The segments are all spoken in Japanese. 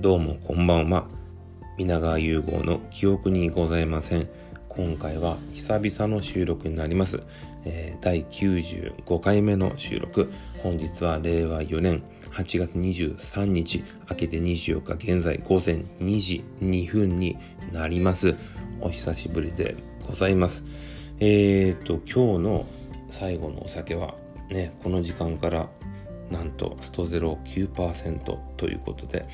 どうもこんばんは。皆川融合の記憶にございません。今回は久々の収録になります。えー、第95回目の収録。本日は令和4年8月23日、明けて24日現在午前2時2分になります。お久しぶりでございます。えーと、今日の最後のお酒はね、この時間からなんとストゼロ9%ということで、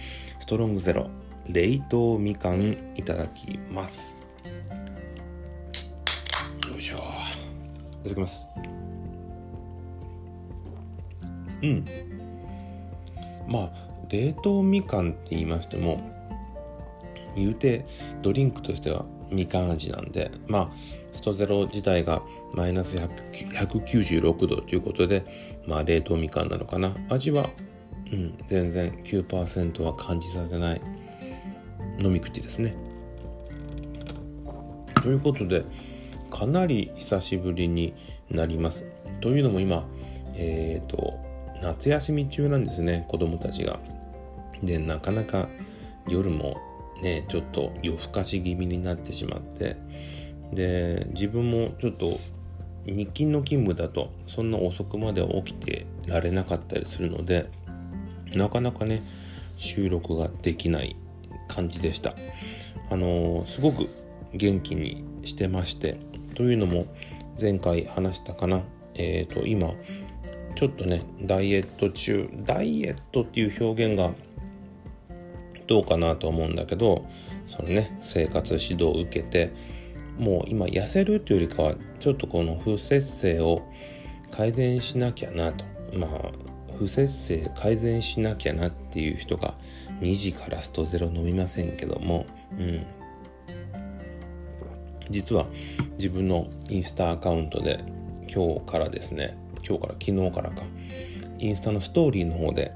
ストロングゼロ冷凍みかんいただきます。よいしょ。いただきます。うん。まあ、冷凍みかんって言いましても、言うてドリンクとしてはみかん味なんで、まあ、ストゼロ自体がマイナス196度ということで、まあ、冷凍みかんなのかな。味は、うん、全然9%は感じさせない飲み口ですね。ということで、かなり久しぶりになります。というのも今、えっ、ー、と、夏休み中なんですね、子供たちが。で、なかなか夜もね、ちょっと夜更かし気味になってしまって、で、自分もちょっと日勤の勤務だとそんな遅くまで起きてられなかったりするので、なかなかね、収録ができない感じでした。あのー、すごく元気にしてまして、というのも前回話したかな、えっ、ー、と、今、ちょっとね、ダイエット中、ダイエットっていう表現がどうかなと思うんだけどそのね生活指導を受けてもう今痩せるというよりかはちょっとこの不節制を改善しなきゃなとまあ不節制改善しなきゃなっていう人が2時からストゼロ飲みませんけども、うん、実は自分のインスタアカウントで今日からですね今日から昨日からかインスタのストーリーの方で、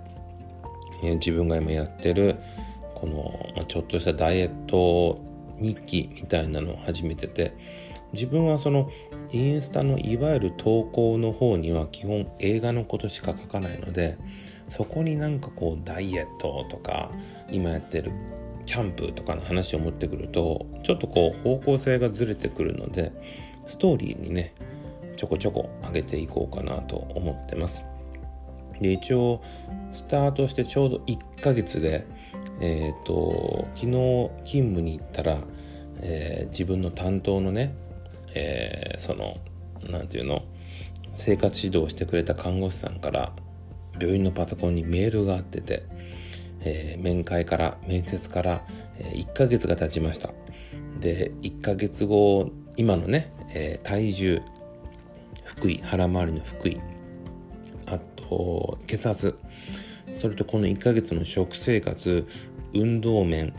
え自分が今やってるこのちょっとしたダイエット日記みたいなのを始めてて自分はそのインスタのいわゆる投稿の方には基本映画のことしか書かないのでそこになんかこうダイエットとか今やってるキャンプとかの話を持ってくるとちょっとこう方向性がずれてくるのでストーリーにねちょこちょこ上げていこうかなと思ってます。で一応スタートしてちょうど1ヶ月でえっ、ー、と昨日勤務に行ったら、えー、自分の担当のね、えー、その何て言うの？生活指導してくれた看護師さんから病院のパソコンにメールがあってて、えー、面会から面接から、えー、1ヶ月が経ちました。で1ヶ月後今のね、えー、体重腹囲腹回りの腹囲あと血圧。それとこの1ヶ月の食生活運動面、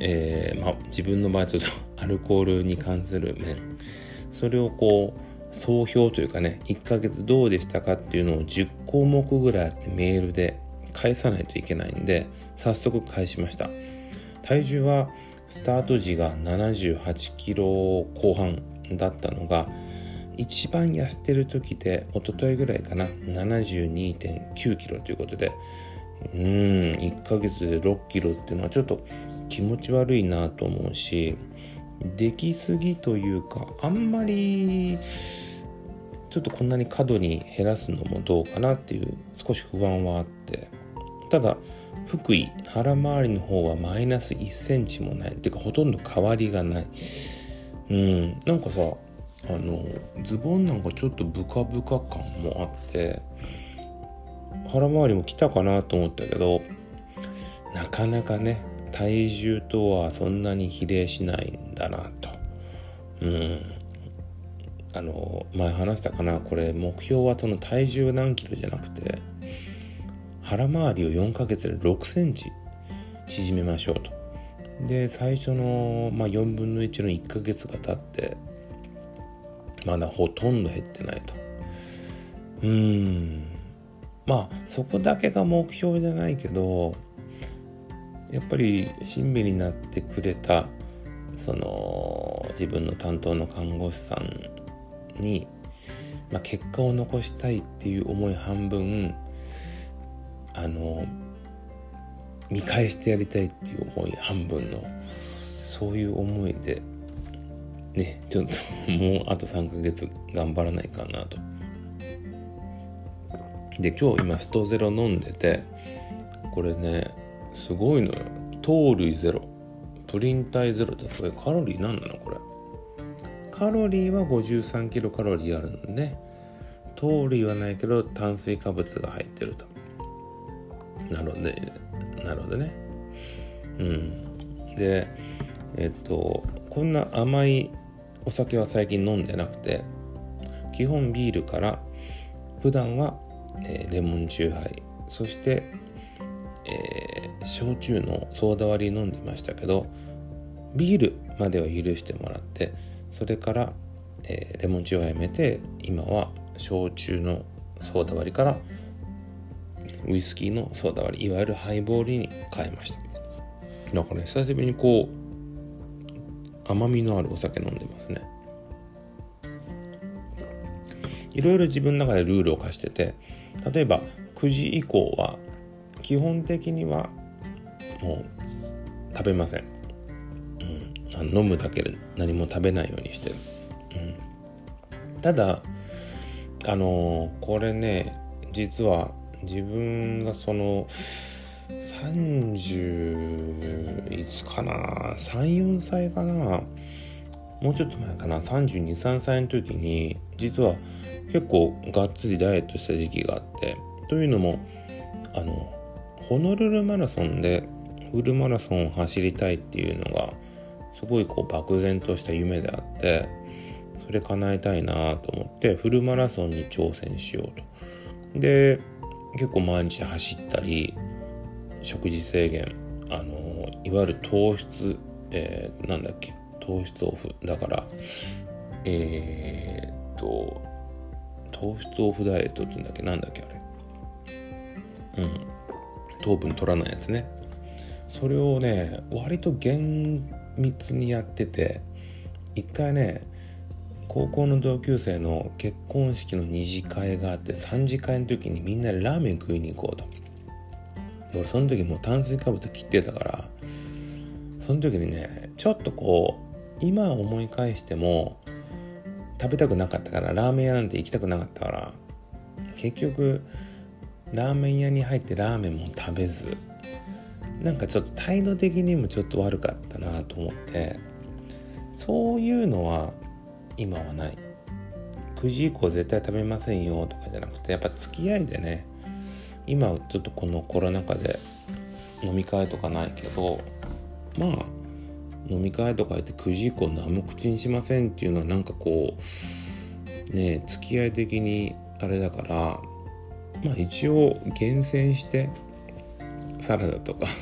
えーまあ、自分の場合ちょっと アルコールに関する面それをこう総評というかね1ヶ月どうでしたかっていうのを10項目ぐらいあってメールで返さないといけないんで早速返しました。体重はスタート時が78キロ後半だったのが一番痩せてる時で一昨日ぐらいかな72.9キロということでうん1ヶ月で6キロっていうのはちょっと気持ち悪いなと思うしできすぎというかあんまりちょっとこんなに過度に減らすのもどうかなっていう少し不安はあって。ただ腹囲腹回りの方はマイナス1センチもない。てかほとんど変わりがない。うんなんかさあのズボンなんかちょっとブカブカ感もあって腹回りも来たかなと思ったけどなかなかね体重とはそんなに比例しないんだなと。うん。あの前話したかな？これ目標はその体重何キロじゃなくて腹回りを4ヶ月で6センチ縮めましょうと。で最初の、まあ、4分の1の1ヶ月が経ってまだほとんど減ってないと。うーん。まあそこだけが目標じゃないけどやっぱり親身になってくれたその自分の担当の看護師さんに、まあ、結果を残したいっていう思い半分あの見返してやりたいっていう思い半分のそういう思いでねちょっともうあと3ヶ月頑張らないかなと。で今日今ストゼロ飲んでてこれねすごいのよ。糖類ゼロ。プリン体ゼロ。だこれカロリー何なのこれ？カロリーは53キロカロリーあるのね。糖類はないけど炭水化物が入ってると。なのでなるほどね。うん。でえっとこんな甘いお酒は最近飲んでなくて基本ビールから普段はえー、レモンチューハイそして、えー、焼酎のソーダ割り飲んでましたけどビールまでは許してもらってそれから、えー、レモンチューハイやめて今は焼酎のソーダ割りからウイスキーのソーダ割りいわゆるハイボールに変えました。だからね久しぶりにこう甘みのあるお酒飲んでますね。いろいろ自分の中でルールを課してて例えば9時以降は基本的にはもう食べません、うん、飲むだけで何も食べないようにしてる、うん、ただあのー、これね実は自分がその30いつかな？34歳かな？もうちょっと前かな？323歳の時に実は結構がっつりダイエットした時期があってというのもあのホノルルマラソンでフルマラソンを走りたいっていうのがすごいこう漠然とした夢であってそれ叶えたいなと思ってフルマラソンに挑戦しようと。で結構毎日走ったり食事制限あのいわゆる糖質、えー、なんだっけ糖質オフ。だからえー、っと糖質オフダイエットって言うんだっけなんだっけあれ。うん。糖分取らないやつね。それをね割と厳密にやってて一回ね高校の同級生の結婚式の二次会があって3次会の時にみんなラーメン食いに行こうと。俺その時もう炭水化物切ってたからその時にねちょっとこう今思い返しても食べたくなかったからラーメン屋なんて行きたくなかったから結局ラーメン屋に入ってラーメンも食べずなんかちょっと態度的にもちょっと悪かったなと思ってそういうのは今はない。9時以降絶対食べませんよとかじゃなくてやっぱ付き合いでね今はちょっとこのコロナ禍で飲み会とかないけどまあ飲み会とか言って9時以降何も口にしませんっていうのはなんかこうね付き合い的にあれだからまあ一応厳選してサラダとか。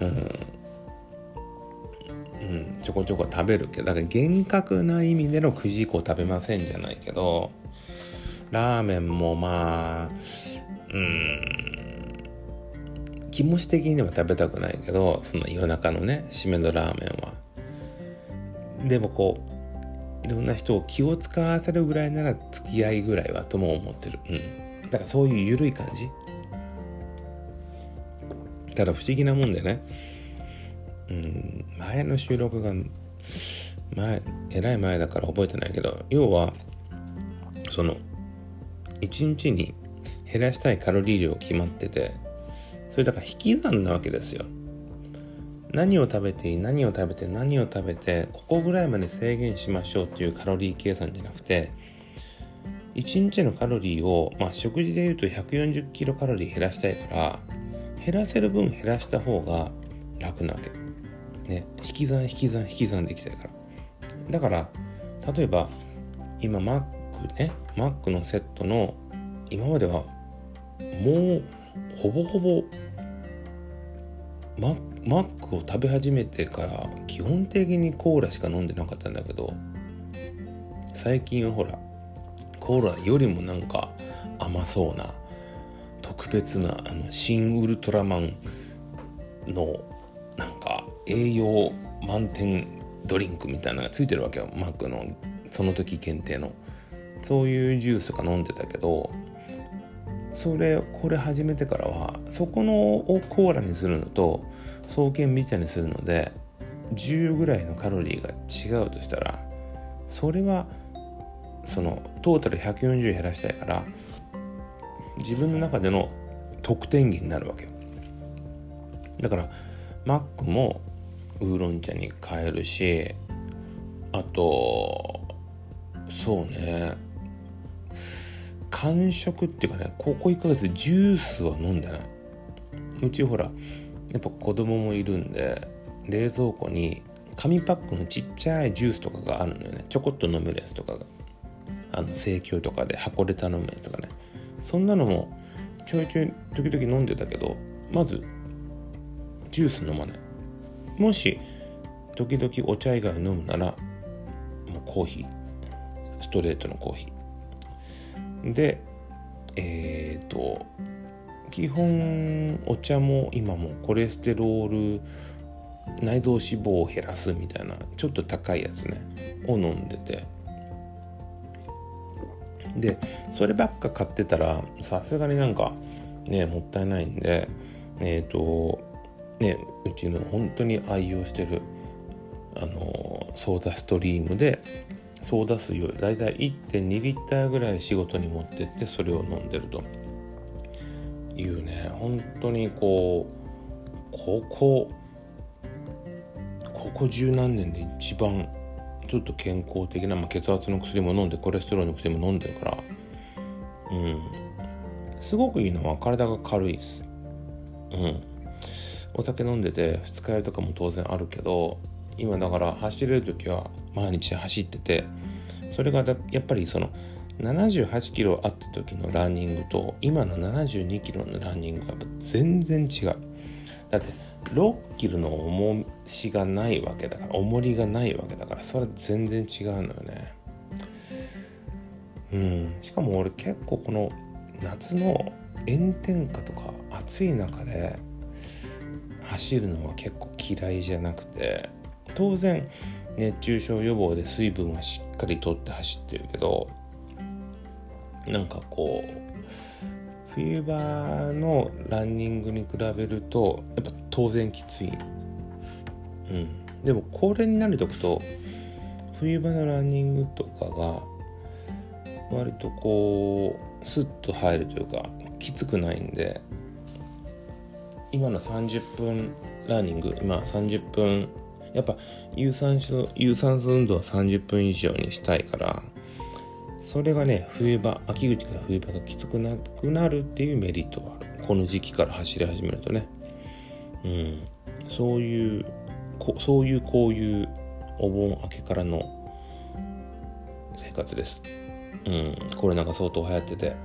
うん、うん、ちょこちょこ食べるけどだから厳格な意味での9時以降食べませんじゃないけどラーメンもまあうん。気持ち的には食べたくないけどその夜中のね締めのラーメンは。でもこういろんな人を気を使わせるぐらいなら付き合いぐらいはとも思ってる。うん。だからそういう緩い感じ。ただ不思議なもんでね。うん。前の収録が前えらい前だから覚えてないけど要はその1日に減らしたいカロリー量決まっててそれだから引き算なわけですよ。何を食べていい何を食べて何を食べてここぐらいまで制限しましょうっていうカロリー計算じゃなくて1日のカロリーを、まあ、食事でいうと140キロカロリー減らしたいから減らせる分減らした方が楽なわけ。ね、引き算引き算引き算できてるから。だから例えば今マックねマックのセットの今まではもうほぼほぼママックを食べ始めてから基本的にコーラしか飲んでなかったんだけど最近はほらコーラよりもなんか甘そうな特別なあの新ウルトラマンのなんか栄養満点ドリンクみたいなのがついてるわけよマックのその時限定の。そういうジュースとか飲んでたけどそれこれ始めてからはそこのをコーラにするのと双剣ビ茶にするので10ぐらいのカロリーが違うとしたらそれはそのトータル140減らしたいから自分の中での得点源になるわけよ。だからマックもウーロン茶に変えるしあとそうね間食っていうかねここ1ヶ月ジュースは飲んでない。うちほらやっぱ子供もいるんで冷蔵庫に紙パックのちっちゃいジュースとかがあるのよね。ちょこっと飲めるやつとかが。あの生協とかで箱で頼むやつがね。そんなのもちょいちょい時々飲んでたけどまずジュース飲まない。もし時々お茶以外飲むならもうコーヒー。ストレートのコーヒー。でえっ、ー、と基本お茶も今もコレステロール内臓脂肪を減らすみたいなちょっと高いやつねを飲んでて。でそればっか買ってたらさすがになんかねもったいないんでえっ、ー、とねうちの本当に愛用してるあのソーダストリームでソーダ水をだいたい1.2リッターぐらい仕事に持ってってそれを飲んでると。いうね本当にこうここここ十何年で一番ちょっと健康的な、まあ、血圧の薬も飲んでコレステロールの薬も飲んでるからうん。すごくいいのは体が軽いです。うん。お酒飲んでて二日酔いとかも当然あるけど今だから走れる時は毎日走っててそれがやっぱりその78キロあった時のランニングと今の72キロのランニングが全然違う。だって6キロの重しがないわけだから重りがないわけだからそれは全然違うのよね。うん。しかも俺結構この夏の炎天下とか暑い中で走るのは結構嫌いじゃなくて当然熱中症予防で水分はしっかりとって走ってるけどなんかこう冬場のランニングに比べるとやっぱ当然きつい。うん。でもこれに慣れておくと冬場のランニングとかが割とこうスッと入るというかきつくないんで今の30分ランニング今30分やっぱ有酸素有酸素運動は30分以上にしたいからそれがね冬場秋口から冬場がきつくなくなるっていうメリットがある。この時期から走り始めるとね。うん。そういうそういうこういうお盆明けからの生活です。うん。これなんか相当流行ってて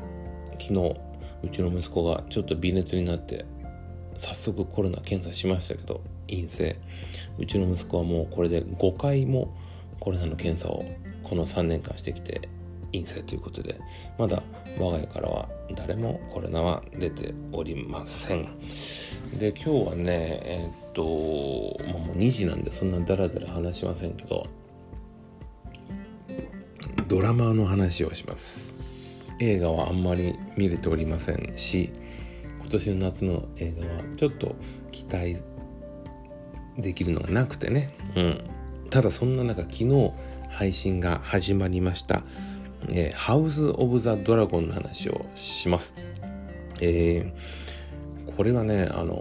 昨日うちの息子がちょっと微熱になって早速コロナ検査しましたけど陰性。うちの息子はもうこれで5回もコロナの検査をこの3年間してきて陰性ということでまだ我が家からは誰もコロナは出ておりません。で今日はねえー、っともう2時なんでそんなダラダラ話しませんけどドラマの話をします。映画はあんまり見れておりませんし今年の夏の映画はちょっと期待できるのがなくてね。うん。ただそんな中昨日配信が始まりました。えー、ハウス・オブ・ザ・ドラゴンの話をします。えー、これはね、あの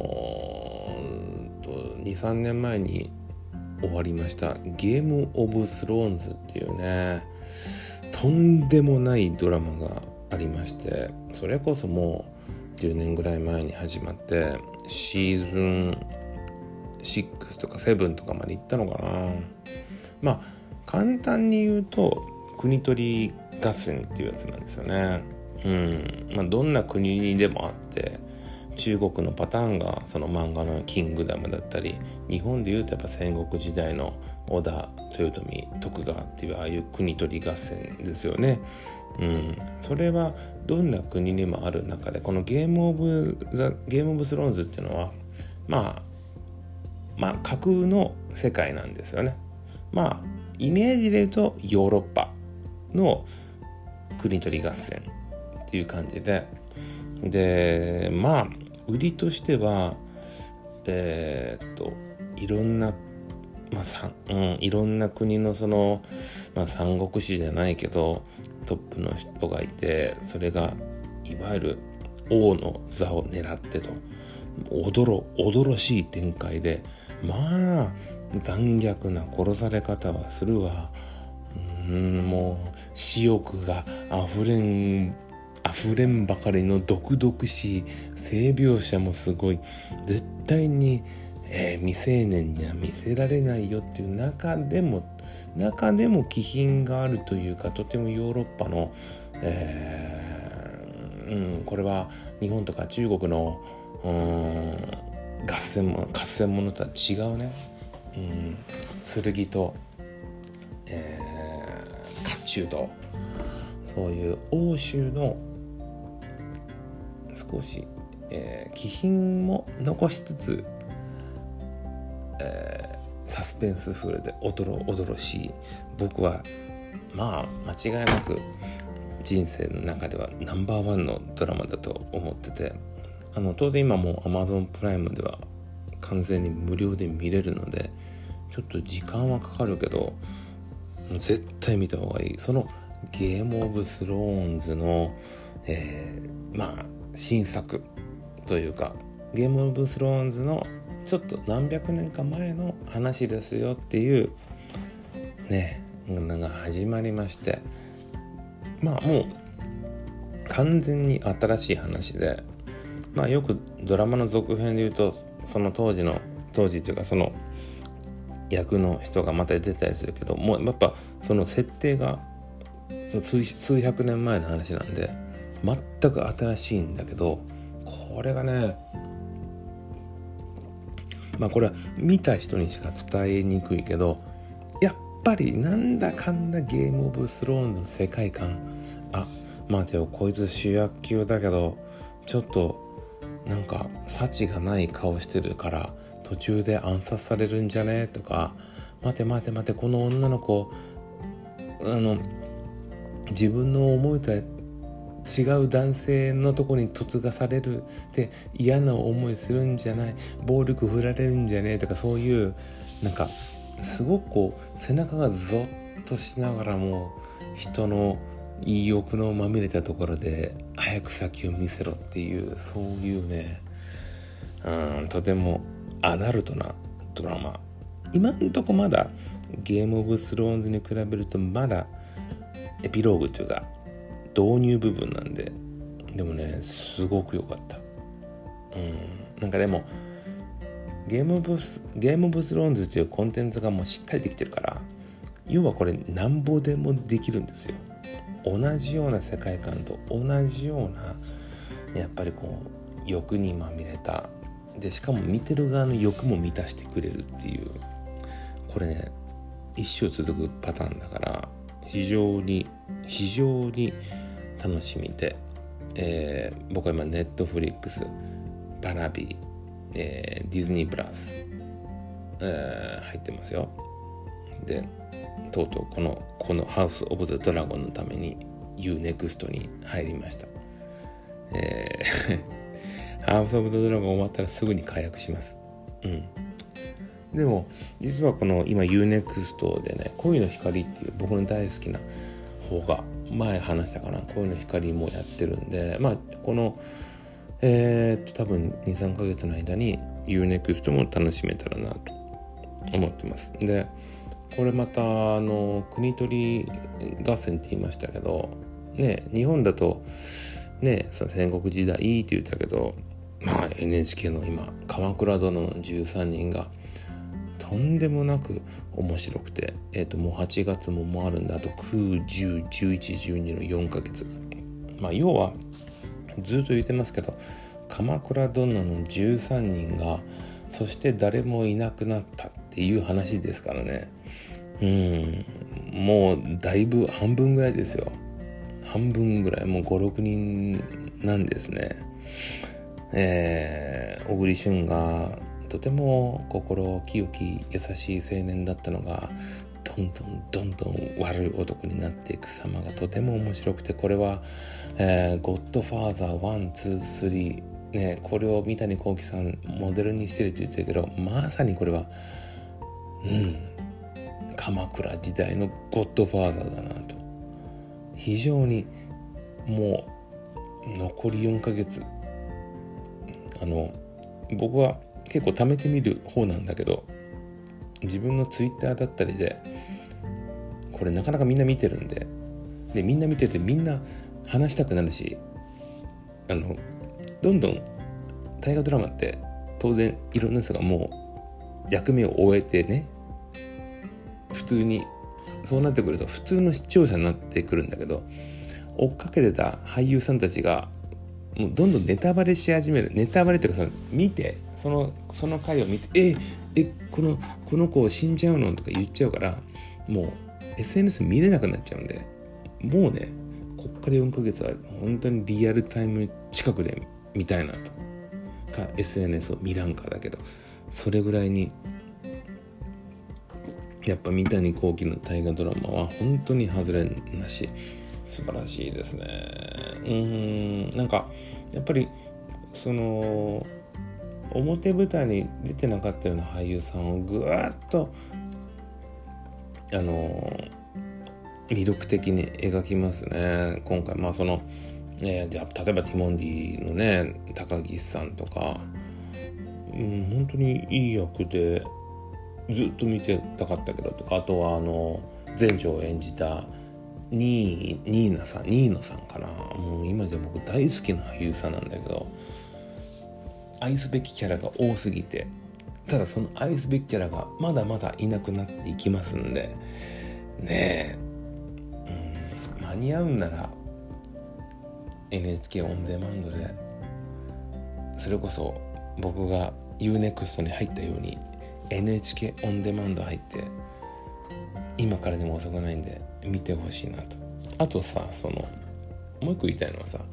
ー、2、3年前に終わりましたゲーム・オブ・スローンズっていうね、とんでもないドラマがありまして、それこそもう10年ぐらい前に始まって、シーズン6とか7とかまで行ったのかな。まあ、簡単に言うと、国取り合戦っていうやつなんですよね。うんまあ、どんな国にでもあって中国のパターンがその漫画の「キングダム」だったり日本でいうとやっぱ戦国時代の織田豊臣徳川っていうああいう国取り合戦ですよね。うん、それはどんな国にもある中でこのゲームオブザゲームオブスローンズっていうのはまあまあ架空の世界なんですよね。まあイメージで言うとヨーロッパの国取り合戦っていう感じで。でまあ売りとしてはえー、っといろんなまあさうん、いろんな国のその、まあ、三国志じゃないけどトップの人がいてそれがいわゆる王の座を狙ってと。驚驚しい展開で。まあ残虐な殺され方はするわ。うんもう私欲が溢れん溢れんばかりの毒々しい性描写もすごい。絶対に、えー、未成年には見せられないよっていう中でも中でも気品があるというかとてもヨーロッパの、えー、うん、これは日本とか中国のうん合戦も合戦ものとは違うね、うん、剣と、えー、甲冑とそういう欧州の少し、えー、気品も残しつつ、えー、サスペンスフルでおどろおどろしい僕はまあ間違いなく人生の中ではナンバーワンのドラマだと思っててあの当然今も Amazon プライムでは完全に無料で見れるのでちょっと時間はかかるけど絶対見た方がいい。そのゲームオブスローンズの、えー、まあ新作というかゲームオブスローンズのちょっと何百年か前の話ですよっていうねのが始まりましてまあもう完全に新しい話でまあよくドラマの続編で言うとその当時の当時というかその役の人がまた出たりするけどもうやっぱその設定が数百年前の話なんで全く新しいんだけどこれがねまあこれは見た人にしか伝えにくいけどやっぱりなんだかんだゲームオブスローンズの世界観あ待てよこいつ主役級だけどちょっとなんか幸がない顔してるから途中で暗殺されるんじゃね？とか待て待て待てこの女の子あの自分の思いとは違う男性のとこに嫁がされる。で嫌な思いするんじゃない。暴力振られるんじゃね？えとかそういうなんかすごくこう背中がゾッとしながらも人のいい欲のまみれたところで早く先を見せろっていうそういうねうんとてもアダルトなドラマ。今んとこまだゲームオブスローンズに比べるとまだエピローグというか導入部分なんででもねすごく良かった。うん。なんかでもゲームオブゲームブスローンズというコンテンツがもうしっかりできてるから要はこれなんぼでもできるんですよ。同じような世界観と同じようなやっぱりこう欲にまみれたでしかも見てる側の欲も満たしてくれるっていう。これね一生続くパターンだから非常に非常に楽しみで、えー、僕は今ネットフリックスパラビ、えー、ディズニープラス、えー、入ってますよ。でとうとうこのこのハウス・オブ・ザ・ドラゴンのために UNEXT に入りました。えーハウス・オブ・ザ・ドラゴン終わったらすぐに解約します。うん。でも、実はこの今 UNEXT でね、恋の光っていう僕の大好きな方が、前話したかな、恋の光もやってるんで、まあ、この、えー、っと、多分2、3ヶ月の間に UNEXT も楽しめたらなと思ってます。で、これまたあの国取り合戦って言いましたけどね日本だとねその戦国時代いいって言ったけどまあ NHK の今「鎌倉殿の13人」がとんでもなく面白くて、え、ー、ともう8月ももあるんだあと9101112の4ヶ月。まあ要はずっと言ってますけど「鎌倉殿の13人がそして誰もいなくなった」っていう話ですからね。うん。もうだいぶ半分ぐらいですよ。半分ぐらい。もう56人なんですね。えー、小栗旬がとても心清き優しい青年だったのがどんどんどんどん悪い男になっていく様がとても面白くてこれは、えー、ゴッドファーザー1、2、3ねこれを三谷幸喜さんモデルにしてるって言ってるけどまさにこれはうん鎌倉時代のゴッドファーザーだなと。非常にもう残り4ヶ月あの僕は結構貯めてみる方なんだけど自分のツイッターだったりでこれなかなかみんな見てるんででみんな見ててみんな話したくなるしあのどんどん大河ドラマって当然いろんな人がもう役目を終えてね普通にそうなってくると普通の視聴者になってくるんだけど追っかけてた俳優さんたちがもうどんどんネタバレし始める。ネタバレっていうかその見てそのその回を見てええこのこの子死んじゃうのとか言っちゃうからもう SNS 見れなくなっちゃうんでもうねこっから4ヶ月は本当にリアルタイム近くで見たいなと。か SNS を見らんかだけどそれぐらいにやっぱ三谷幸喜の大河ドラマは本当に外れなし。素晴らしいですね。うんなんかやっぱりその表舞台に出てなかったような俳優さんをぐわっとあの魅力的に描きますね。今回まあその、ね、じゃ例えばティモンディのね高岸さんとか、うん、本当にいい役でずっと見てたかったけどとかあとはあの前女を演じたニーニーナさんニーノさんかな。もう今で僕大好きな俳優さんなんだけど愛すべきキャラが多すぎて。ただその愛すべきキャラがまだまだいなくなっていきますんで。ねえ、うん、間に合うんなら NHK オンデマンドでそれこそ僕が UNEXT に入ったように NHK オンデマンド入って今からでも遅くないんで見てほしいなと。あとさそのもう一個言いたいのはさ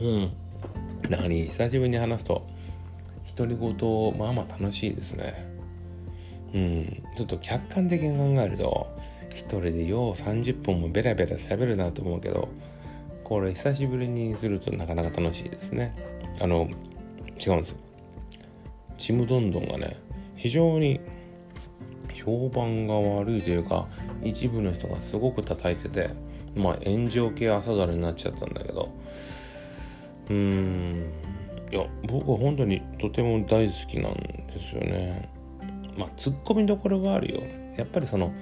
うん。何久しぶりに話すと独り言まあまあ楽しいですね。うん。ちょっと客観的に考えると一人でよう30分もベラベラ喋るなと思うけどこれ久しぶりにするとなかなか楽しいですね。あの違うんですよ。ちむどんどんがね非常に評判が悪いというか一部の人がすごく叩いててまあ炎上系朝ドラになっちゃったんだけど。うーん。いや僕は本当にとても大好きなんですよね。まあツッコミどころはあるよ。やっぱりその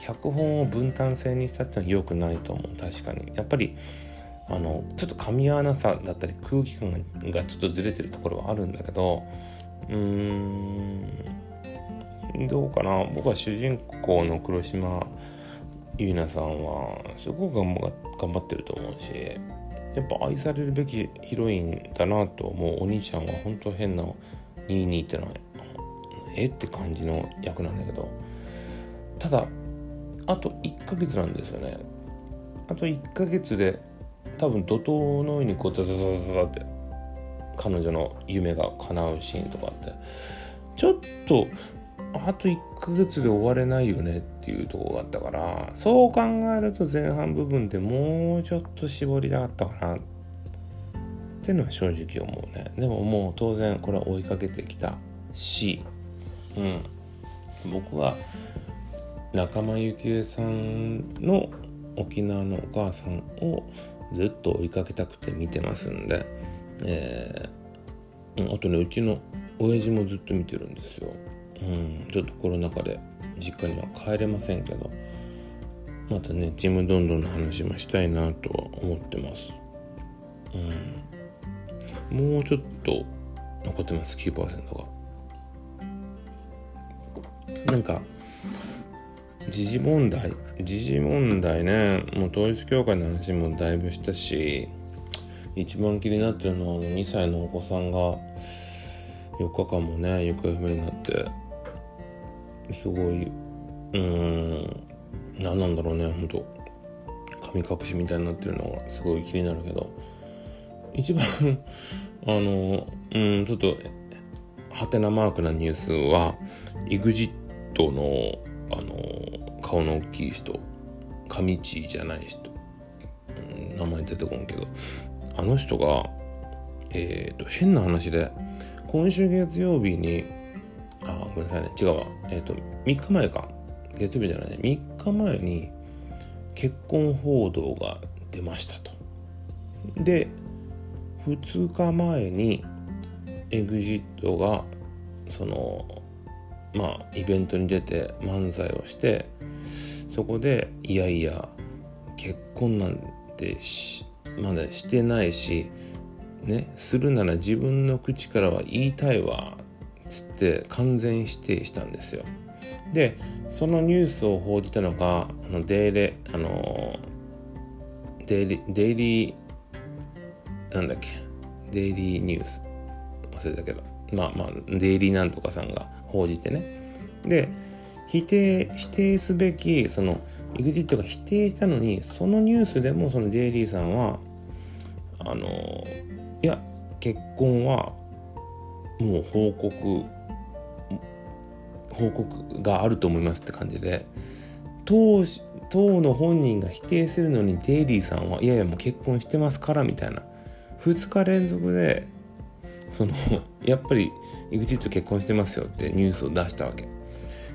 脚本を分担制にしたってのは良くないと思う。確かに。やっぱりあのちょっと噛み合わなさだったり空気感がちょっとずれてるところはあるんだけどうーん。どうかな？僕は主人公の黒島結菜さんはすごく頑張ってると思うしやっぱ愛されるべきヒロインだなと思うお兄ちゃんは本当変な22ってのはえ？って感じの役なんだけどただあと1ヶ月なんですよね。あと1ヶ月で多分怒涛のようにこうザザザザザって彼女の夢が叶うシーンとかってちょっとあと1ヶ月で終われないよねっていうとこがあったからそう考えると前半部分でもうちょっと絞りたかったかな。ってのは正直思うね。でももう当然これは追いかけてきたしうん。僕は仲間由紀恵さんの沖縄のお母さんをずっと追いかけたくて見てますんで、えー、あとねうちの親父もずっと見てるんですよ。うんちょっとコロナ禍で実家には帰れませんけどまたねちむどんどんの話もしたいなとは思ってます。うん。もうちょっと残ってます9%が。なんか時事問題時事問題ねもう統一教会の話もだいぶしたし一番気になってるのは2歳のお子さんが4日間もね行方不明になってすごいうん何なんだろうねほんと。神隠しみたいになってるのがすごい気になるけど。一番 あのうんちょっとハテナマークなニュースは EXIT のあの顔の大きい人上地じゃない人、うん、名前出てこんけど。あの人がえっ、ー、と変な話で今週月曜日にあごめんなさいね。違うわ。えっ、ー、と3日前か。月曜日じゃないね。3日前に結婚報道が出ましたと。で2日前に EXIT がそのまあイベントに出て漫才をしてそこでいやいや結婚なんてまだしてないしねするなら自分の口からは言いたいわ。つって完全否定したんですよ。でそのニュースを報じたのがあのデイレあのデイリデイリーなんだっけデイリーニュース。忘れたけど。まあまあデイリーなんとかさんが報じてね。で否定否定すべきその EXIT が否定したのにそのニュースでもそのデイリーさんはあのいや結婚はもう報告報告があると思いますって感じで当当の本人が否定するのにデイリーさんはいやいやもう結婚してますからみたいな。2日連続でそのやっぱり EXIT 結婚してますよってニュースを出したわけ。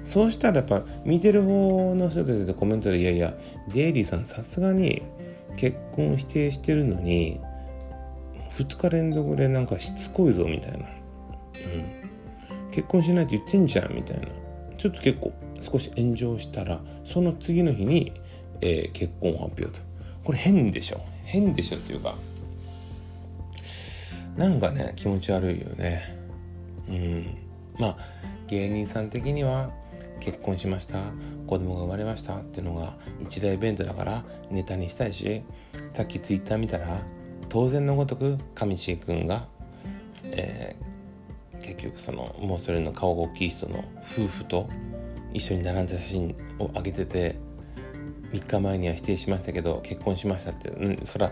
そうしたらやっぱ見てる方の人たちでコメントでいやいやデイリーさんさすがに結婚否定してるのに2日連続でなんかしつこいぞみたいな、うん、結婚しないって言ってんじゃんみたいな。ちょっと結構少し炎上したらその次の日に、えー、結婚発表と。これ変でしょ。変でしょっていうかなんかね気持ち悪いよね。うん。まあ芸人さん的には結婚しました。子供が生まれました。っていうのが一大イベントだからネタにしたいしさっきツイッター見たら当然のごとく上地君が、えー、結局そのもうそれの顔が大きい人の夫婦と一緒に並んだ写真を上げてて3日前には否定しましたけど結婚しましたってうんそら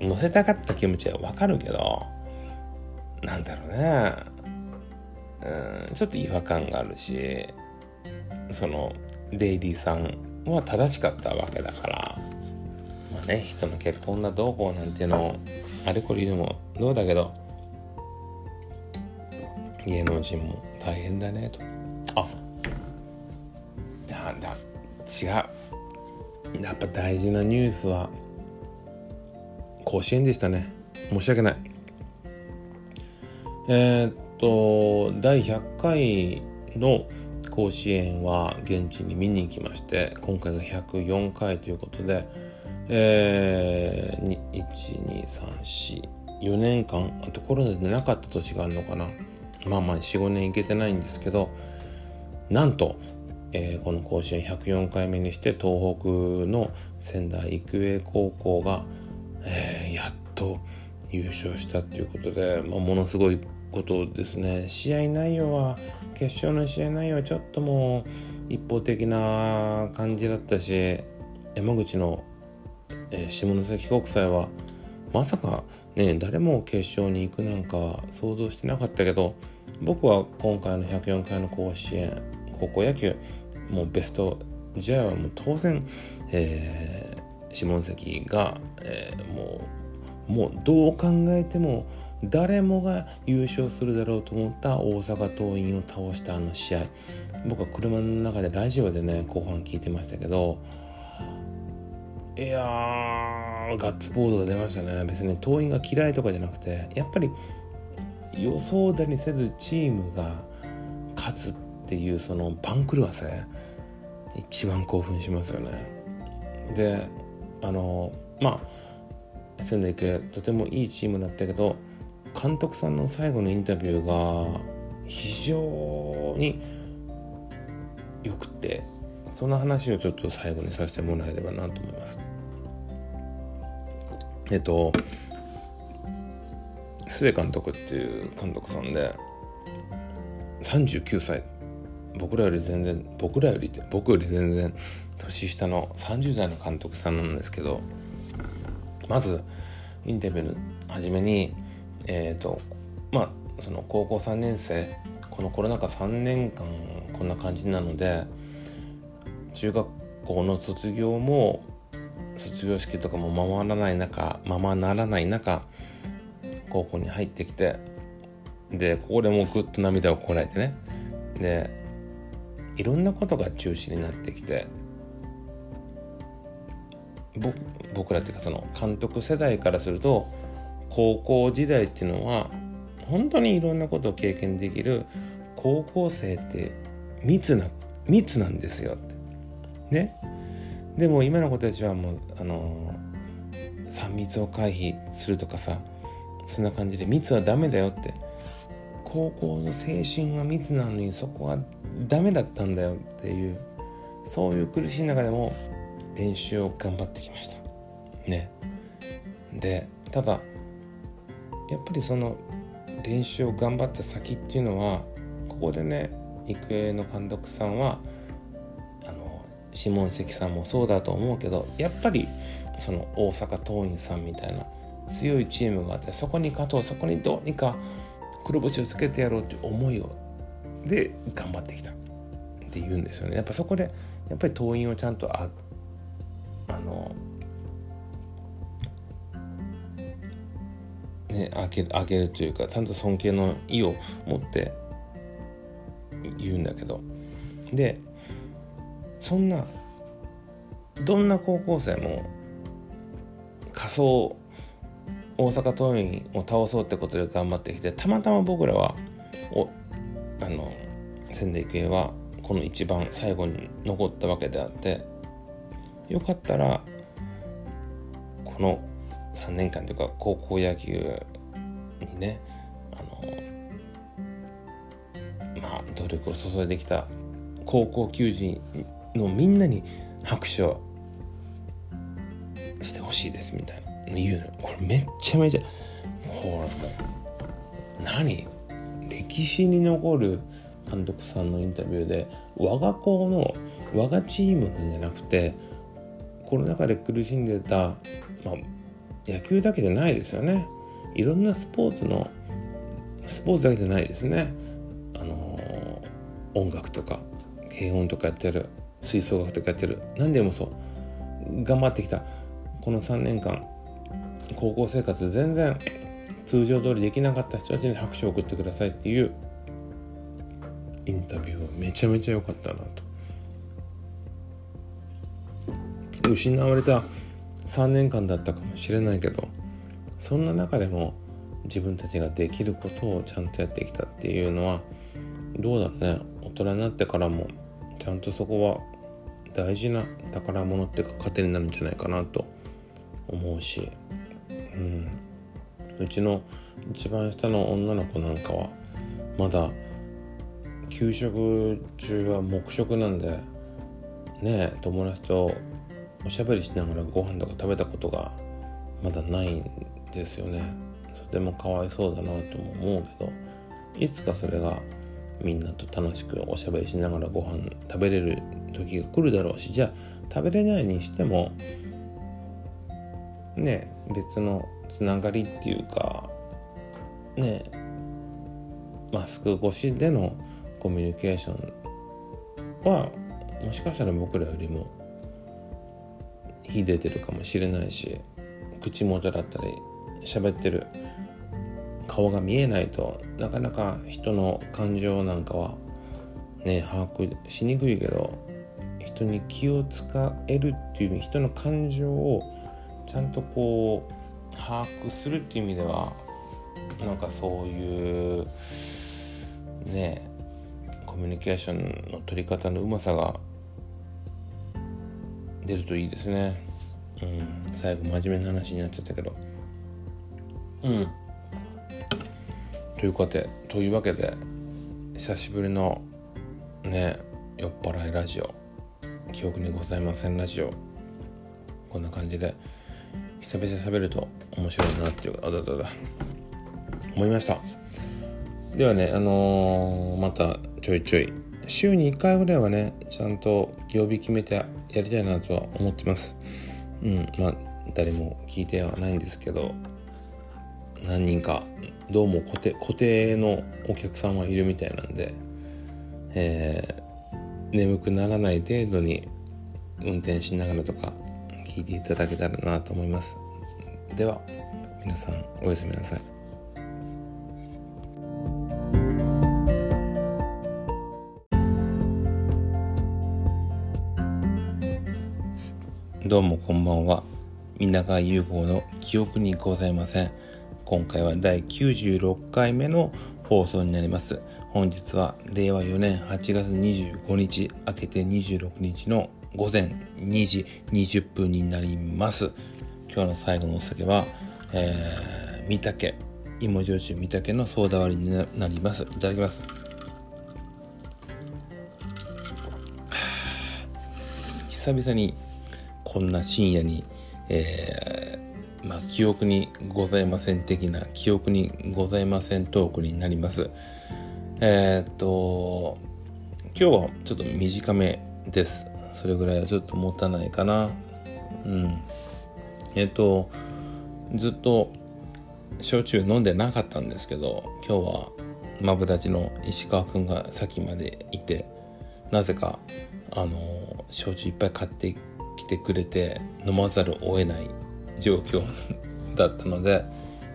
載せたかった気持ちはわかるけどなんだろうねうんちょっと違和感があるしそのデイリーさんは正しかったわけだからまあね人の結婚だどうこうなんていうのをあれこれ言うのもどうだけど芸能人も大変だねと。あだだ。違う。やっぱ大事なニュースは甲子園でしたね。申し訳ない。えー、っと第100回の甲子園は現地に見に行きまして今回が104回ということで、えー、12344年間あとコロナでなかった年があるのかな。まあまあ45年行けてないんですけどなんと、えー、この甲子園104回目にして東北の仙台育英高校が、えー、やっと優勝したっていうことで、まあ、ものすごいことですね。試合内容は決勝の試合内容はちょっともう一方的な感じだったし山口の、えー、下関国際はまさかね誰も決勝に行くなんか想像してなかったけど僕は今回の104回の甲子園高校野球もうベスト試合はもう当然、えー、下関が、えー、もうもうどう考えても誰もが優勝するだろうと思った大阪桐蔭を倒したあの試合。僕は車の中でラジオでね後半聞いてましたけどいやーガッツポーズが出ましたね。別に桐蔭が嫌いとかじゃなくてやっぱり予想だにせずチームが勝つっていうその番狂わせ一番興奮しますよね。であのまあ仙台育英とてもいいチームだったけど監督さんの最後のインタビューが非常によくてその話をちょっと最後にさせてもらえればなと思います。えっと須江監督っていう監督さんで39歳僕らより全然僕らより僕より全然年下の30代の監督さんなんですけどまずインタビューの初めにえっ、ー、とまあその高校3年生このコロナ禍3年間こんな感じなので中学校の卒業も卒業式とかもままならない中ままならない中高校に入ってきてでここでもうぐっと涙をこらえてね。でいろんなことが中止になってきて僕らっていうかその監督世代からすると高校時代っていうのは本当にいろんなことを経験できる高校生って密な密なんですよ。ってね。でも今の子たちはもうあの3密を回避するとかさそんな感じで密はダメだよって。高校の青春は密なのにそこはダメだったんだよっていうそういう苦しい中でも練習を頑張ってきました。ね。でただやっぱりその練習を頑張った先っていうのはここでね育英の監督さんはあの下関さんもそうだと思うけどやっぱりその大阪桐蔭さんみたいな強いチームがあってそこに勝とうそこにどうにか黒星をつけてやろうっていう思いをで頑張ってきた。って言うんですよね。やっぱそこでやっぱり党員をちゃんとああのねあげあげるというかちゃんと尊敬の意を持って言うんだけど。でそんなどんな高校生も仮想大阪桐蔭を倒そうってことで頑張ってきてたまたま僕らはおあの仙台育英はこの一番最後に残ったわけであってよかったらこの3年間というか高校野球にねあのまあ努力を注いできた高校球児のみんなに拍手をしてほしいですみたいな。言うのこれめっちゃめちゃほらもう何歴史に残る監督さんのインタビューで我が校の我がチームのじゃなくてコロナ禍で苦しんでた、まあ、野球だけじゃないですよね。いろんなスポーツのスポーツだけじゃないですね。あのー、音楽とか軽音とかやってる吹奏楽とかやってる。何でもそう。頑張ってきた。この3年間高校生活全然通常通りできなかった人たちに拍手を送ってくださいっていうインタビューはめちゃめちゃ良かったなと。失われた3年間だったかもしれないけどそんな中でも自分たちができることをちゃんとやってきたっていうのはどうだろうね。大人になってからもちゃんとそこは大事な宝物っていうか糧になるんじゃないかなと思うしうん。うちの一番下の女の子なんかはまだ給食中は黙食なんでね友達とおしゃべりしながらご飯とか食べたことがまだないんですよね。とてもかわいそうだなとも思うけどいつかそれがみんなと楽しくおしゃべりしながらご飯食べれる時が来るだろうしじゃあ食べれないにしてもね別のつながりっていうかねマスク越しでのコミュニケーションはもしかしたら僕らよりも秀でてるかもしれないし口元だったり喋ってる顔が見えないとなかなか人の感情なんかはね把握しにくいけど人に気を使えるっていう人の感情をちゃんとこう把握するっていう意味ではなんかそういうねコミュニケーションの取り方のうまさが出るといいですね。うん、最後真面目な話になっちゃったけど。うん。というわけで、というわけで、久しぶりのね、酔っ払いラジオ、記憶にございませんラジオ、こんな感じで、久々に喋ると面白いなっていう、あだだだ、思いました。ではね、あのー、またちょいちょい、週に1回ぐらいはね、ちゃんと曜日決めてやりたいなとは思ってます。うん、まあ、誰も聞いてはないんですけど、何人か、どうも固定、固定のお客さんはいるみたいなんで、えー、眠くならない程度に運転しながらとか聞いていただけたらなと思います。では皆さんおやすみなさい。どうもこんばんは。皆川優子の記憶にございません。今回は第96回目の放送になります。本日は令和4年8月25日明けて26日の午前2時20分になります。今日の最後のお酒は、えー、三竹、芋焼酎三竹のソーダ割りになります。いただきます。久々にこんな深夜に、えー、まあ、記憶にございません的な記憶にございませんトークになります。えー、っと、今日はちょっと短めです。それぐらいはちょっと持たないかな。うん。えっと、ずっと焼酎飲んでなかったんですけど、今日はマブダチの石川くんが先までいて、なぜか、あの、焼酎いっぱい買ってきてくれて飲まざるを得ない状況 だったので、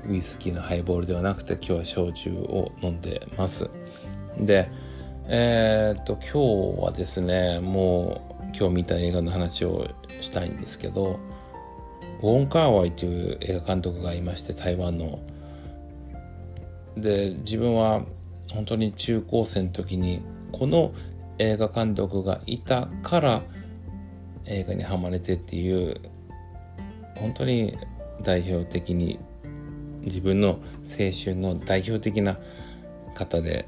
ウイスキーのハイボールではなくて今日は焼酎を飲んでます。で、えー、っと、今日はですね、もう今日見た映画の話をしたいんですけど、ウォン・カーワイという映画監督がいまして、台湾の。で、自分は本当に中高生の時に、この映画監督がいたから映画にはまれてっていう本当に代表的に自分の青春の代表的な方で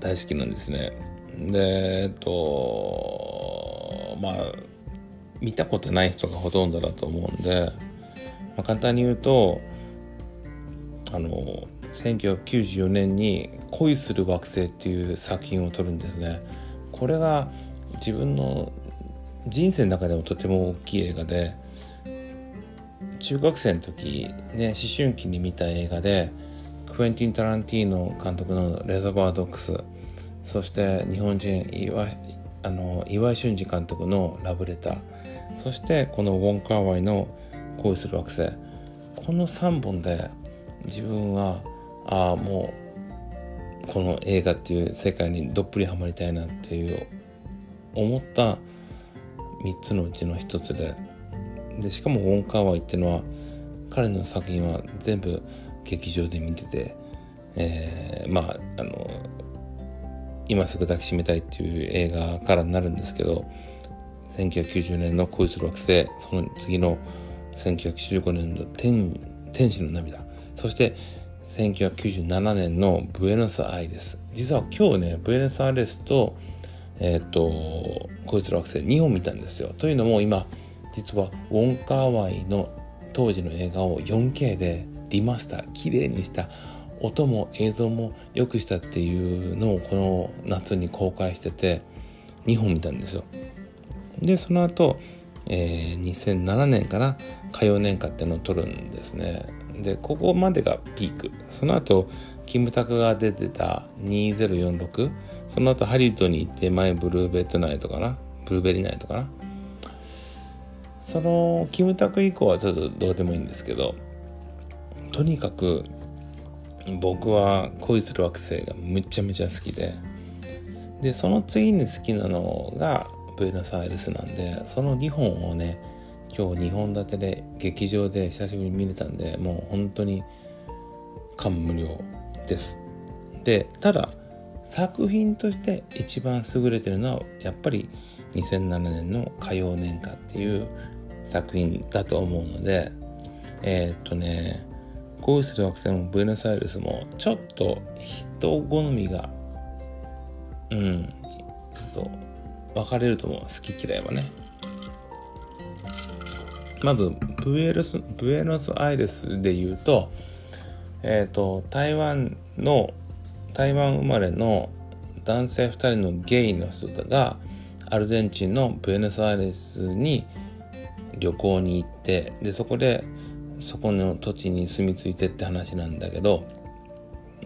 大好きなんですね。でえっとまあ見たことない人がほとんどだと思うんで、まあ、簡単に言うとあの1994年に「恋する惑星」っていう作品を撮るんですね。これが自分の人生の中でもとても大きい映画で中学生の時ね思春期に見た映画でクエンティン・タランティーノ監督の「レザバードックス」そして日本人岩あの岩井俊二監督の「ラブレター」そしてこのウォン・カーワイの「恋する惑星」この3本で自分はああもうこの映画っていう世界にどっぷりハマりたいなっていう思った3つのうちの1つで。でしかもウォン・カーワイっていうのは彼の作品は全部劇場で見てて、えー、まああの今すぐ抱きしめたいっていう映画からになるんですけど1990年の恋する惑星その次の1995年の天天使の涙。そして1997年のブエノスアイレス。実は今日ねブエノスアイレスとえっ、ー、と恋する惑星2本見たんですよ。というのも今実はウォンカーワイの当時の映画を 4K でリマスター綺麗にした音も映像も良くしたっていうのをこの夏に公開してて2本見たんですよ。でその後、えー、2007年から歌謡年歌ってのを撮るんですね。でここまでがピークその後キムタクが出てた2046その後ハリウッドに行って前ブルーベッドナイトかなブルーベリーナイトかなそのキムタク以降はちょっとどうでもいいんですけどとにかく僕は恋する惑星がむちゃめちゃ好きで。でその次に好きなのがブエノスアイレスなんでその2本をね今日2本立てで劇場で久しぶりに見れたんでもう本当に感無量です。でただ作品として一番優れてるのはやっぱり2007年の歌謡年歌っていう作品だと思うのでえー、っとね恋する惑星もブエノスアイレスもちょっと人好みがうんちょっと分かれると思う。好き嫌いはね。まずブエロスブエノスアイレスで言うとえっ、ー、と台湾の台湾生まれの男性2人のゲイの人がアルゼンチンのブエノスアイレスに旅行に行ってでそこでそこの土地に住み着いてって話なんだけど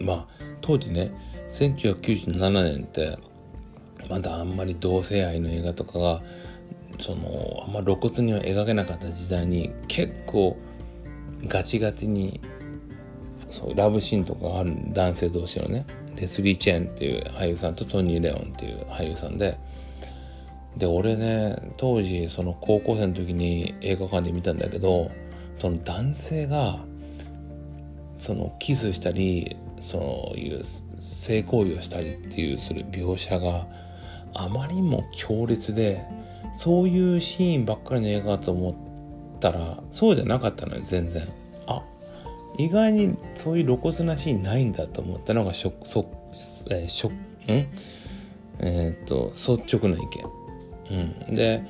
まあ当時ね1997年ってまだあんまり同性愛の映画とかがそのあんま露骨には描けなかった時代に結構ガチガチにそうラブシーンとかがある男性同士のねレスリー・チェーンっていう俳優さんとトニー・レオンっていう俳優さんでで俺ね当時その高校生の時に映画館で見たんだけどその男性がそのキスしたりそういう性行為をしたりっていうそれ描写があまりにも強烈でそういうシーンばっかりの映画だと思ったらそうじゃなかったのよ全然。あ意外にそういう露骨なシーンないんだと思ったのがショック、えー、ショックん？えー、っと率直な意見、うん、で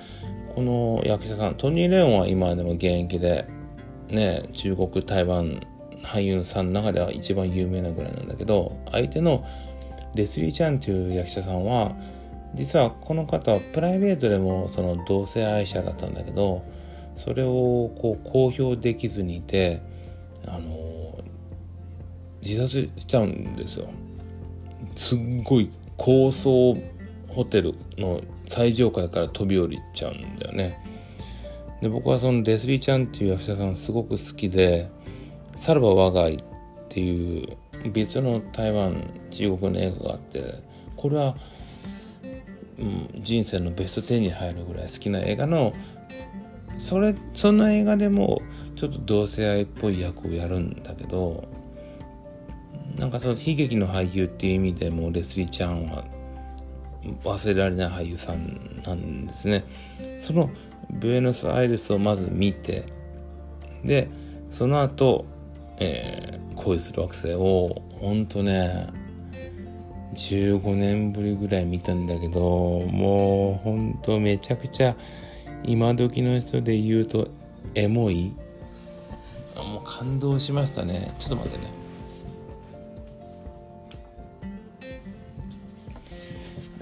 この役者さんトニー・レオンは今でも現役でね中国台湾俳優さんの中では一番有名なぐらいなんだけど相手のレスリー・チャンという役者さんは実はこの方はプライベートでもその同性愛者だったんだけどそれをこう公表できずにいてあの自殺しちゃうんですよ。すっごい高層ホテルの最上階から飛び降りちゃうんだよね。で僕はそのレスリー・ちゃんっていう役者さんすごく好きで「さらば我が家」っていう別の台湾中国の映画があってこれは、うん、人生のベスト10に入るぐらい好きな映画のそれその映画でもちょっと同性愛っぽい役をやるんだけどなんかその悲劇の俳優っていう意味でもレスリーちゃんは忘れられない俳優さんなんですね。そのブエノスアイレスをまず見てでその後、えー、恋する惑星をほんとね15年ぶりぐらい見たんだけどもうほんとめちゃくちゃ今時の人で言うとエモい。もう感動しましたね。ちょっと待ってね。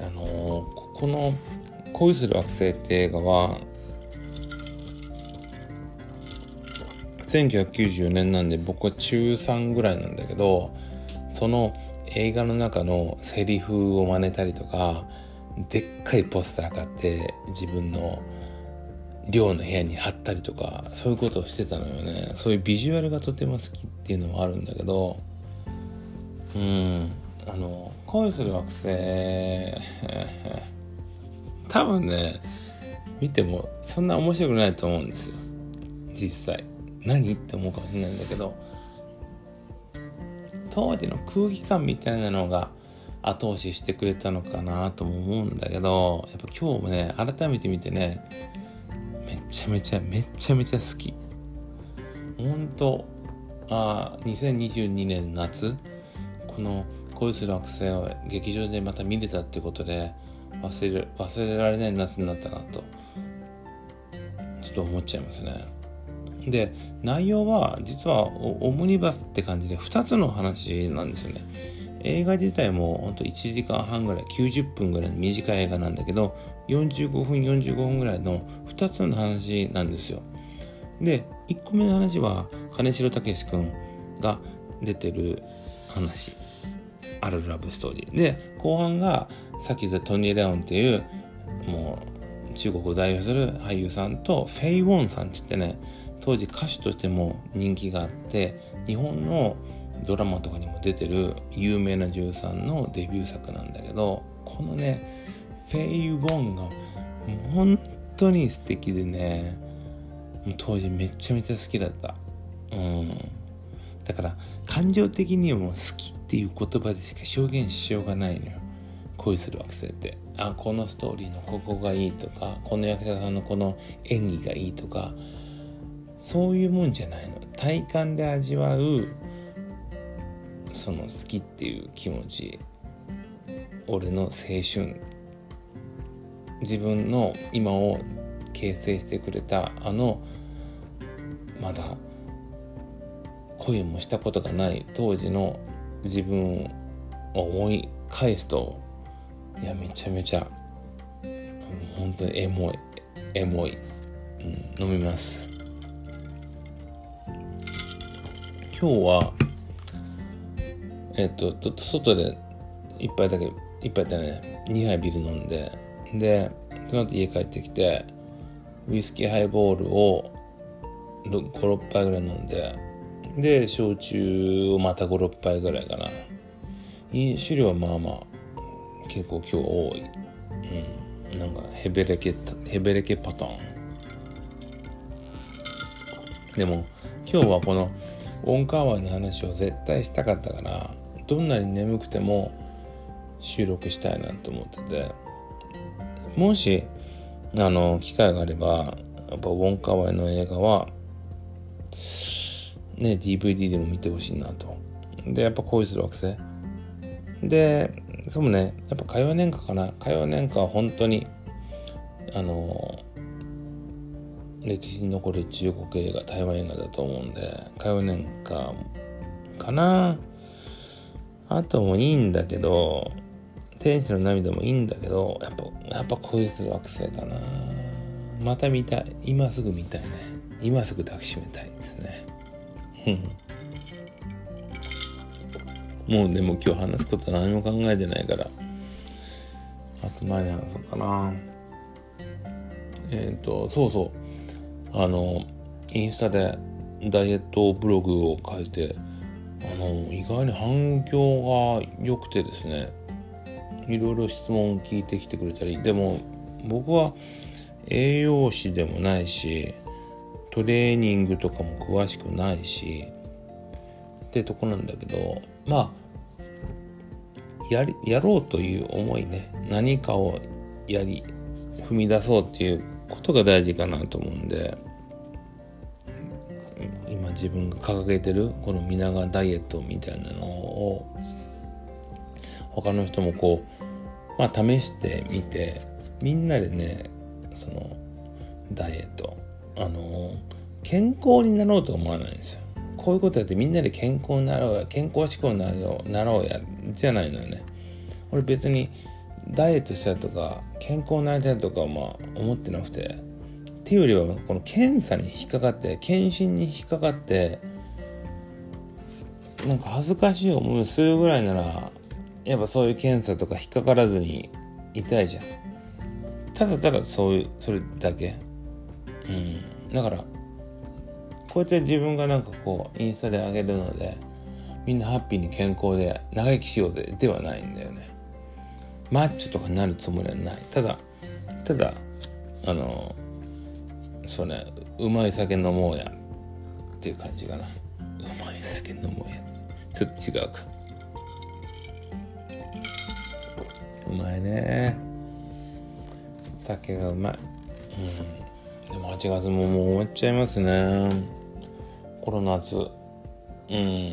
あのー、この「恋する惑星」って映画は1994年なんで僕は中3ぐらいなんだけどその映画の中のセリフを真似たりとかでっかいポスター買って自分の寮の部屋に貼ったりとかそういうことをしてたのよね。そういうビジュアルがとても好きっていうのもあるんだけどうんあの恋する惑星。多分ね見てもそんな面白くないと思うんですよ。実際。何？って思うかもしれないんだけど当時の空気感みたいなのが後押ししてくれたのかなとも思うんだけどやっぱ今日もね改めて見てねめちゃめちゃめちゃめちゃ好き。ほんとあ2022年夏この恋する惑星を劇場でまた見れたってことで忘れ忘れられない夏になったなとちょっと思っちゃいますね。で内容は実はオムニバスって感じで2つの話なんですよね。映画自体もほんと1時間半ぐらい90分ぐらいの短い映画なんだけど45分45分ぐらいの2つの話なんですよ。で1個目の話は金城武志くんが出てる話。あるラブストーリー。で後半がさっき言ったトニー・レオンっていうもう中国を代表する俳優さんとフェイ・ウォンさんって言ってね当時歌手としても人気があって日本のドラマとかにも出てる有名な女優さんのデビュー作なんだけどこのねフェイ・ウォンが本当に素敵でね当時めちゃめちゃ好きだった。うん。だから感情的にも好きっていう言葉でしか表現しようがないのよ。恋する惑星って。あこのストーリーのここがいいとかこの役者さんのこの演技がいいとかそういうもんじゃないの。体感で味わうその好きっていう気持ち。俺の青春。自分の今を形成してくれたあのまだ恋もしたことがない当時の自分を思い返すといやめちゃめちゃ本当にエモいエモい、うん、飲みます。今日はえっとちょっと外で一杯だけ一杯だね2杯ビール飲んででその後家帰ってきてウイスキーハイボールを56杯ぐらい飲んでで焼酎をまた56杯ぐらいかな。いい酒量はまあまあ結構今日多い。うん、なんかヘベレケヘベレケパターン。でも今日はこのオンカワイの話を絶対したかったからどんなに眠くても収録したいなと思ってて。もしあの機会があればやっぱウォンカワイの映画はね DVD でも見てほしいなと。でやっぱ恋する惑星。でそうもねやっぱ火曜年間かな。火曜年間は本当にあの歴史に残る中国映画台湾映画だと思うんで火曜年間かな。あともいいんだけど天使の涙もいいんだけどやっぱやっぱ恋する惑星かな。また見たい。今すぐ見たいね。今すぐ抱きしめたいですね。もうでも今日話すこと何も考えてないから。あと何話そうかな。えっ、ー、とそうそう。あのインスタでダイエットブログを書いてあの意外に反響が良くてですねいろいろ質問を聞いてきてくれたりでも僕は栄養士でもないしトレーニングとかも詳しくないしってとこなんだけどまあやりやろうという思いね何かをやり踏み出そうっていうことが大事かなと思うんで自分が掲げてるこの皆川ダイエットみたいなのを他の人もこうまあ試してみてみんなでねそのダイエットあの健康になろうと思わないんですよ。こういうことやってみんなで健康になろうや健康志向になろうなろうやじゃないのよね。俺別にダイエットしたとか健康になりたいとかまあ思ってなくて。っていうよりはこの検査に引っかかって検診に引っかかってなんか恥ずかしい思いするぐらいならやっぱそういう検査とか引っかからずにいたいじゃん。ただただそういうそれだけ。うん。だからこうやって自分がなんかこうインスタで上げるのでみんなハッピーに健康で長生きしようぜではないんだよね。マッチとかになるつもりはない。ただただあのそうねうまい酒飲もうや。っていう感じかな。うまい酒飲もうや。ちょっと違うか。うまいね。酒がうまい。うん。でも8月ももう終わっちゃいますね。コロナ夏うん。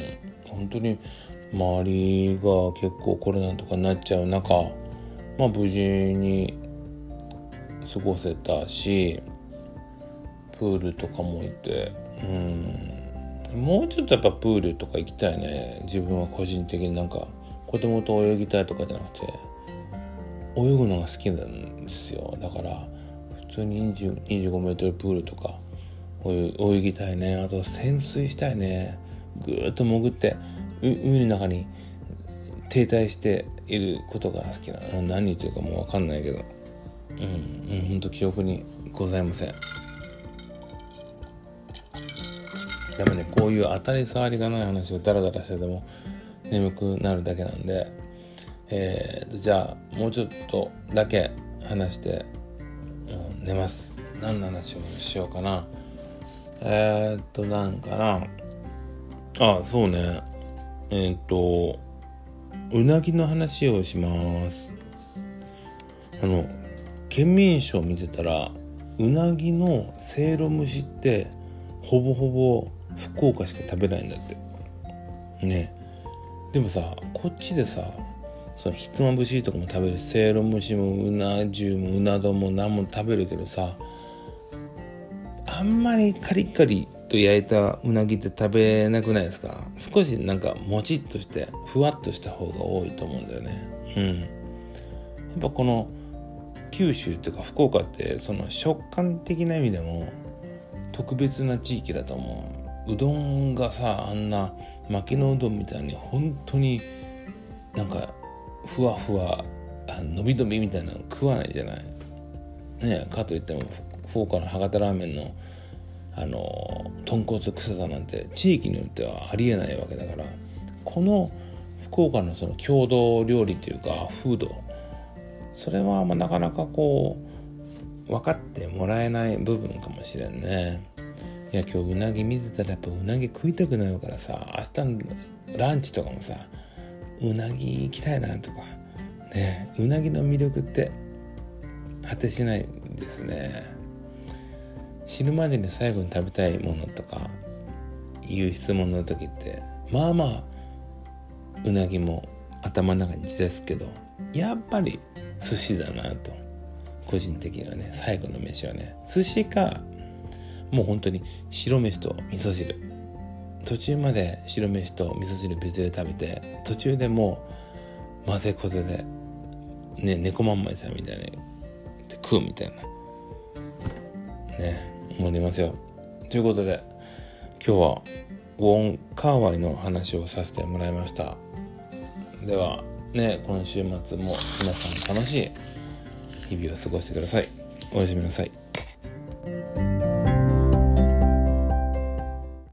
本当に周りが結構コロナとかになっちゃう中まあ無事に過ごせたしプールとかもいてうん。もうちょっとやっぱプールとか行きたいね。自分は個人的になんか子供と泳ぎたいとかじゃなくて泳ぐのが好きなんですよ。だから普通に25メートルプールとか泳ぎたいね。あと潜水したいね。ぐーっと潜って海の中に停滞していることが好きな何言ってるかもう分かんないけど。うん。うんほんと記憶にございません。でもねこういう当たり障りがない話をダラダラしてても眠くなるだけなんでえー、じゃあもうちょっとだけ話して、うん、寝ます。何の話をしようかな。えー、っとなんかな。あそうね。えー、っとうなぎの話をします。あの県民賞見てたらうなぎのせいろ蒸しってほぼほぼ福岡しか食べないんだって。ね。でもさこっちでさそのひつまぶしとかも食べるせいろ蒸しもうな重もうな丼も何も食べるけどさあんまりカリカリと焼いたうなぎって食べなくないですか？少しなんかもちっとしてふわっとした方が多いと思うんだよね。うん。やっぱこの九州っていうか福岡ってその食感的な意味でも特別な地域だと思う。うどんがさあんな薪のうどんみたいに本当になんかふわふわ伸び伸びみたいなの食わないじゃない？ねかといっても福岡の博多ラーメンのあの豚骨臭さなんて地域によってはありえないわけだからこの福岡のその郷土料理というかフードそれはまあなかなかこう分かってもらえない部分かもしれんね。いや今日うなぎ見てたらやっぱうなぎ食いたくなるからさ明日のランチとかもさうなぎ行きたいなとか。ねうなぎの魅力って果てしないですね。死ぬまでに最後に食べたいものとかいう質問の時ってまあまあうなぎも頭の中にですけどやっぱり寿司だなと。個人的にはね最後の飯はね。寿司かもう本当に白飯と味噌汁。途中まで白飯と味噌汁別で食べて途中でもう混ぜこぜでね猫まんまいさんみたいに食うみたいな。ね思いますよ。ということで今日はウォン・カーワイの話をさせてもらいました。ではね今週末も皆さん楽しい日々を過ごしてください。おやすみなさい。